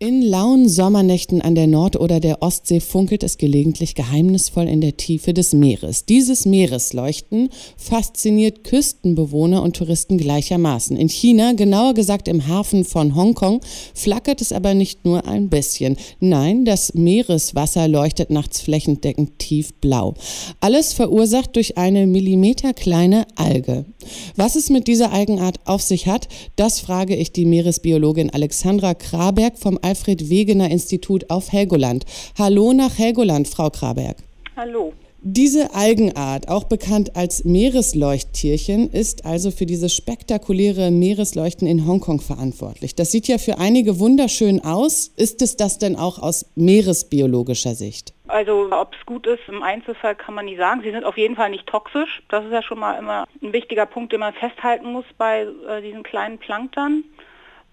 In lauen Sommernächten an der Nord- oder der Ostsee funkelt es gelegentlich geheimnisvoll in der Tiefe des Meeres. Dieses Meeresleuchten fasziniert Küstenbewohner und Touristen gleichermaßen. In China, genauer gesagt im Hafen von Hongkong, flackert es aber nicht nur ein bisschen. Nein, das Meereswasser leuchtet nachts flächendeckend tiefblau. Alles verursacht durch eine millimeterkleine Alge. Was es mit dieser Algenart auf sich hat, das frage ich die Meeresbiologin Alexandra Kraberg vom Alfred Wegener Institut auf Helgoland. Hallo nach Helgoland, Frau Kraberg. Hallo. Diese Algenart, auch bekannt als Meeresleuchttierchen, ist also für dieses spektakuläre Meeresleuchten in Hongkong verantwortlich. Das sieht ja für einige wunderschön aus. Ist es das denn auch aus meeresbiologischer Sicht? Also ob es gut ist im Einzelfall kann man nicht sagen. Sie sind auf jeden Fall nicht toxisch. Das ist ja schon mal immer ein wichtiger Punkt, den man festhalten muss bei äh, diesen kleinen Plankton.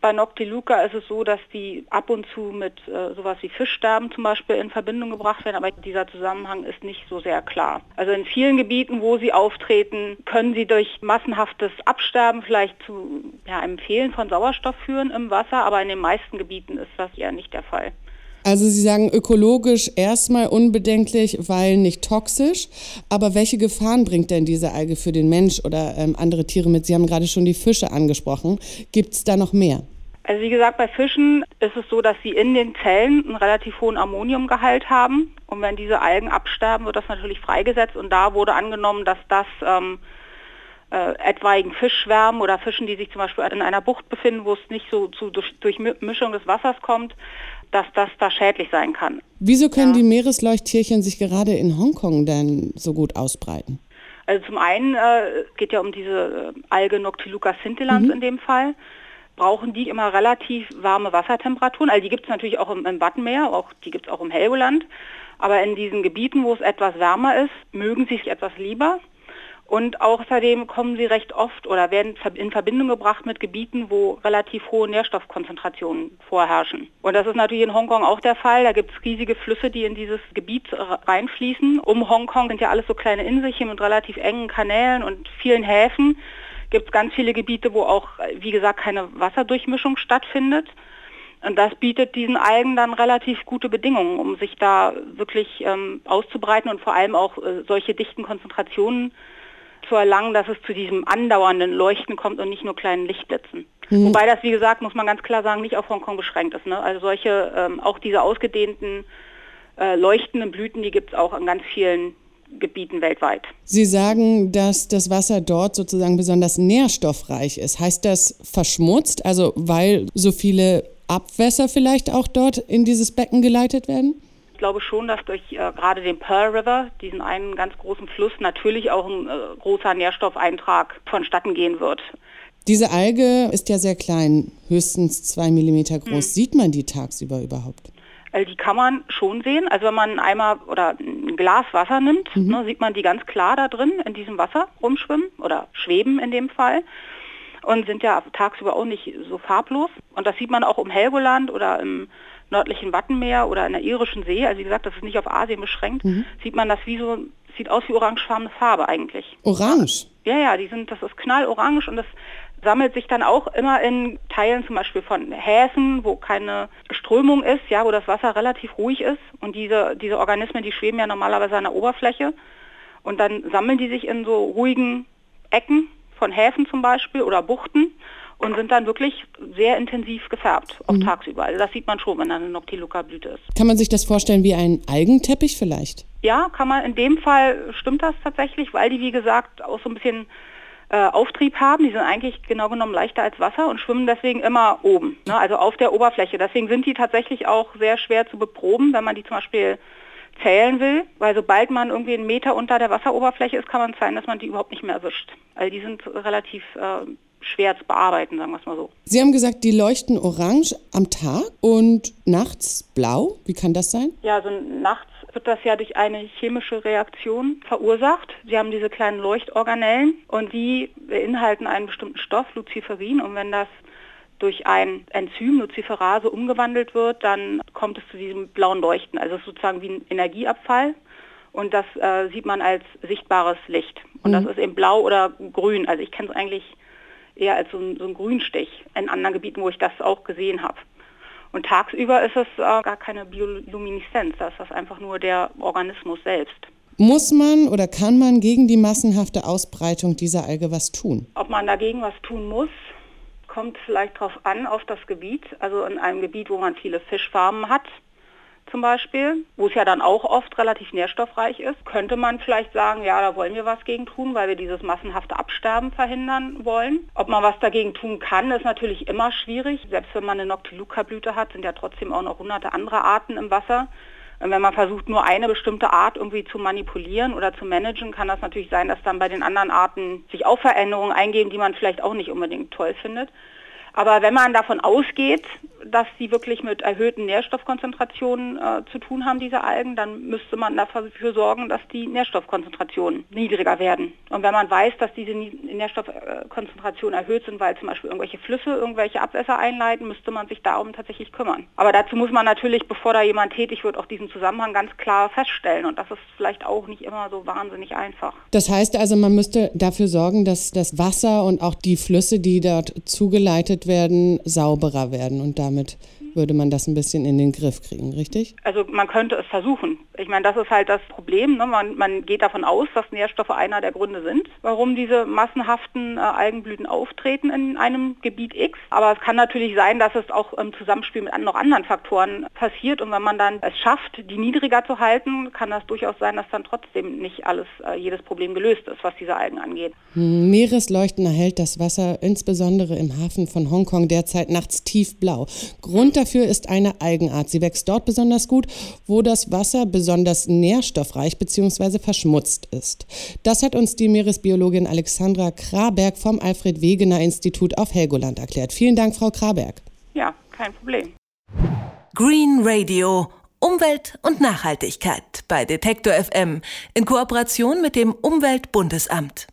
Bei Noctiluca ist es so, dass die ab und zu mit äh, sowas wie Fischsterben zum Beispiel in Verbindung gebracht werden, aber dieser Zusammenhang ist nicht so sehr klar. Also in vielen Gebieten, wo sie auftreten, können sie durch massenhaftes Absterben vielleicht zu ja, einem Fehlen von Sauerstoff führen im Wasser, aber in den meisten Gebieten ist das eher nicht der Fall. Also Sie sagen ökologisch erstmal unbedenklich, weil nicht toxisch. Aber welche Gefahren bringt denn diese Alge für den Mensch oder ähm, andere Tiere mit? Sie haben gerade schon die Fische angesprochen. Gibt es da noch mehr? Also wie gesagt, bei Fischen ist es so, dass sie in den Zellen einen relativ hohen Ammoniumgehalt haben. Und wenn diese Algen absterben, wird das natürlich freigesetzt. Und da wurde angenommen, dass das ähm, äh, etwaigen Fischschwärmen oder Fischen, die sich zum Beispiel in einer Bucht befinden, wo es nicht so zu durch, Durchmischung des Wassers kommt, dass das da schädlich sein kann. Wieso können ja. die Meeresleuchttierchen sich gerade in Hongkong denn so gut ausbreiten? Also zum einen äh, geht ja um diese äh, Alge Noctiluca scintillans mhm. in dem Fall. Brauchen die immer relativ warme Wassertemperaturen. Also die gibt es natürlich auch im, im Wattenmeer, auch, die gibt es auch im Helgoland. Aber in diesen Gebieten, wo es etwas wärmer ist, mögen sie sich etwas lieber. Und außerdem kommen sie recht oft oder werden in Verbindung gebracht mit Gebieten, wo relativ hohe Nährstoffkonzentrationen vorherrschen. Und das ist natürlich in Hongkong auch der Fall. Da gibt es riesige Flüsse, die in dieses Gebiet reinfließen. Um Hongkong sind ja alles so kleine Inselchen mit relativ engen Kanälen und vielen Häfen. Gibt es ganz viele Gebiete, wo auch, wie gesagt, keine Wasserdurchmischung stattfindet. Und das bietet diesen Algen dann relativ gute Bedingungen, um sich da wirklich ähm, auszubreiten und vor allem auch äh, solche dichten Konzentrationen zu erlangen, dass es zu diesem andauernden Leuchten kommt und nicht nur kleinen Lichtblitzen. Mhm. Wobei das, wie gesagt, muss man ganz klar sagen, nicht auf Hongkong beschränkt ist. Ne? Also solche, ähm, auch diese ausgedehnten äh, leuchtenden Blüten, die gibt es auch an ganz vielen Gebieten weltweit. Sie sagen, dass das Wasser dort sozusagen besonders nährstoffreich ist. Heißt das verschmutzt, also weil so viele Abwässer vielleicht auch dort in dieses Becken geleitet werden? Glaube schon, dass durch äh, gerade den Pearl River, diesen einen ganz großen Fluss, natürlich auch ein äh, großer Nährstoffeintrag vonstatten gehen wird. Diese Alge ist ja sehr klein, höchstens zwei Millimeter groß. Hm. Sieht man die tagsüber überhaupt? Also die kann man schon sehen. Also wenn man einmal oder ein Glas Wasser nimmt, mhm. ne, sieht man die ganz klar da drin in diesem Wasser rumschwimmen oder schweben in dem Fall und sind ja tagsüber auch nicht so farblos. Und das sieht man auch im Helgoland oder im nördlichen Wattenmeer oder in der irischen See, also wie gesagt, das ist nicht auf Asien beschränkt, mhm. sieht man das wie so, sieht aus wie orangefarbene Farbe eigentlich. Orange? Ja, ja, die sind, das ist knallorange und das sammelt sich dann auch immer in Teilen zum Beispiel von Häfen, wo keine Strömung ist, ja, wo das Wasser relativ ruhig ist und diese, diese Organismen, die schweben ja normalerweise an der Oberfläche und dann sammeln die sich in so ruhigen Ecken von Häfen zum Beispiel oder Buchten und sind dann wirklich sehr intensiv gefärbt, auch mhm. tagsüber. Also das sieht man schon, wenn da eine Noctiluca-Blüte ist. Kann man sich das vorstellen wie ein Algenteppich vielleicht? Ja, kann man. In dem Fall stimmt das tatsächlich, weil die, wie gesagt, auch so ein bisschen äh, Auftrieb haben. Die sind eigentlich genau genommen leichter als Wasser und schwimmen deswegen immer oben, ne? also auf der Oberfläche. Deswegen sind die tatsächlich auch sehr schwer zu beproben, wenn man die zum Beispiel zählen will, weil sobald man irgendwie einen Meter unter der Wasseroberfläche ist, kann man sein, dass man die überhaupt nicht mehr erwischt. Also die sind relativ äh, schwer zu bearbeiten, sagen wir es mal so. Sie haben gesagt, die leuchten orange am Tag und nachts blau. Wie kann das sein? Ja, also nachts wird das ja durch eine chemische Reaktion verursacht. Sie haben diese kleinen Leuchtorganellen und die beinhalten einen bestimmten Stoff, Luciferin. Und wenn das durch ein Enzym, Luciferase, umgewandelt wird, dann kommt es zu diesem blauen Leuchten. Also es ist sozusagen wie ein Energieabfall. und das äh, sieht man als sichtbares Licht. Und mhm. das ist eben blau oder grün. Also ich kenne es eigentlich eher als so ein, so ein Grünstich in anderen Gebieten, wo ich das auch gesehen habe. Und tagsüber ist es äh, gar keine Biolumineszenz, das ist einfach nur der Organismus selbst. Muss man oder kann man gegen die massenhafte Ausbreitung dieser Alge was tun? Ob man dagegen was tun muss, kommt vielleicht darauf an, auf das Gebiet. Also in einem Gebiet, wo man viele Fischfarmen hat, zum Beispiel, wo es ja dann auch oft relativ nährstoffreich ist, könnte man vielleicht sagen, ja, da wollen wir was gegen tun, weil wir dieses massenhafte Absterben verhindern wollen. Ob man was dagegen tun kann, ist natürlich immer schwierig. Selbst wenn man eine Noctiluca-Blüte hat, sind ja trotzdem auch noch hunderte andere Arten im Wasser. Und wenn man versucht, nur eine bestimmte Art irgendwie zu manipulieren oder zu managen, kann das natürlich sein, dass dann bei den anderen Arten sich auch Veränderungen eingeben, die man vielleicht auch nicht unbedingt toll findet. Aber wenn man davon ausgeht, dass sie wirklich mit erhöhten Nährstoffkonzentrationen äh, zu tun haben, diese Algen, dann müsste man dafür sorgen, dass die Nährstoffkonzentrationen niedriger werden. Und wenn man weiß, dass diese Nährstoffkonzentrationen erhöht sind, weil zum Beispiel irgendwelche Flüsse irgendwelche Abwässer einleiten, müsste man sich darum tatsächlich kümmern. Aber dazu muss man natürlich, bevor da jemand tätig wird, auch diesen Zusammenhang ganz klar feststellen. Und das ist vielleicht auch nicht immer so wahnsinnig einfach. Das heißt also, man müsste dafür sorgen, dass das Wasser und auch die Flüsse, die dort zugeleitet werden, sauberer werden und damit würde man das ein bisschen in den Griff kriegen, richtig? Also man könnte es versuchen. Ich meine, das ist halt das Problem. Ne? Man, man, geht davon aus, dass Nährstoffe einer der Gründe sind, warum diese massenhaften äh, Algenblüten auftreten in einem Gebiet X. Aber es kann natürlich sein, dass es auch im Zusammenspiel mit noch anderen Faktoren passiert. Und wenn man dann es schafft, die niedriger zu halten, kann das durchaus sein, dass dann trotzdem nicht alles, äh, jedes Problem gelöst ist, was diese Algen angeht. Meeresleuchten erhält das Wasser insbesondere im Hafen von Hongkong derzeit nachts tiefblau. Grund dafür ist eine Algenart. Sie wächst dort besonders gut, wo das Wasser besonders nährstoffreich bzw. verschmutzt ist. Das hat uns die Meeresbiologin Alexandra Kraberg vom Alfred Wegener Institut auf Helgoland erklärt. Vielen Dank, Frau Kraberg. Ja, kein Problem. Green Radio. Umwelt und Nachhaltigkeit bei Detektor FM in Kooperation mit dem Umweltbundesamt.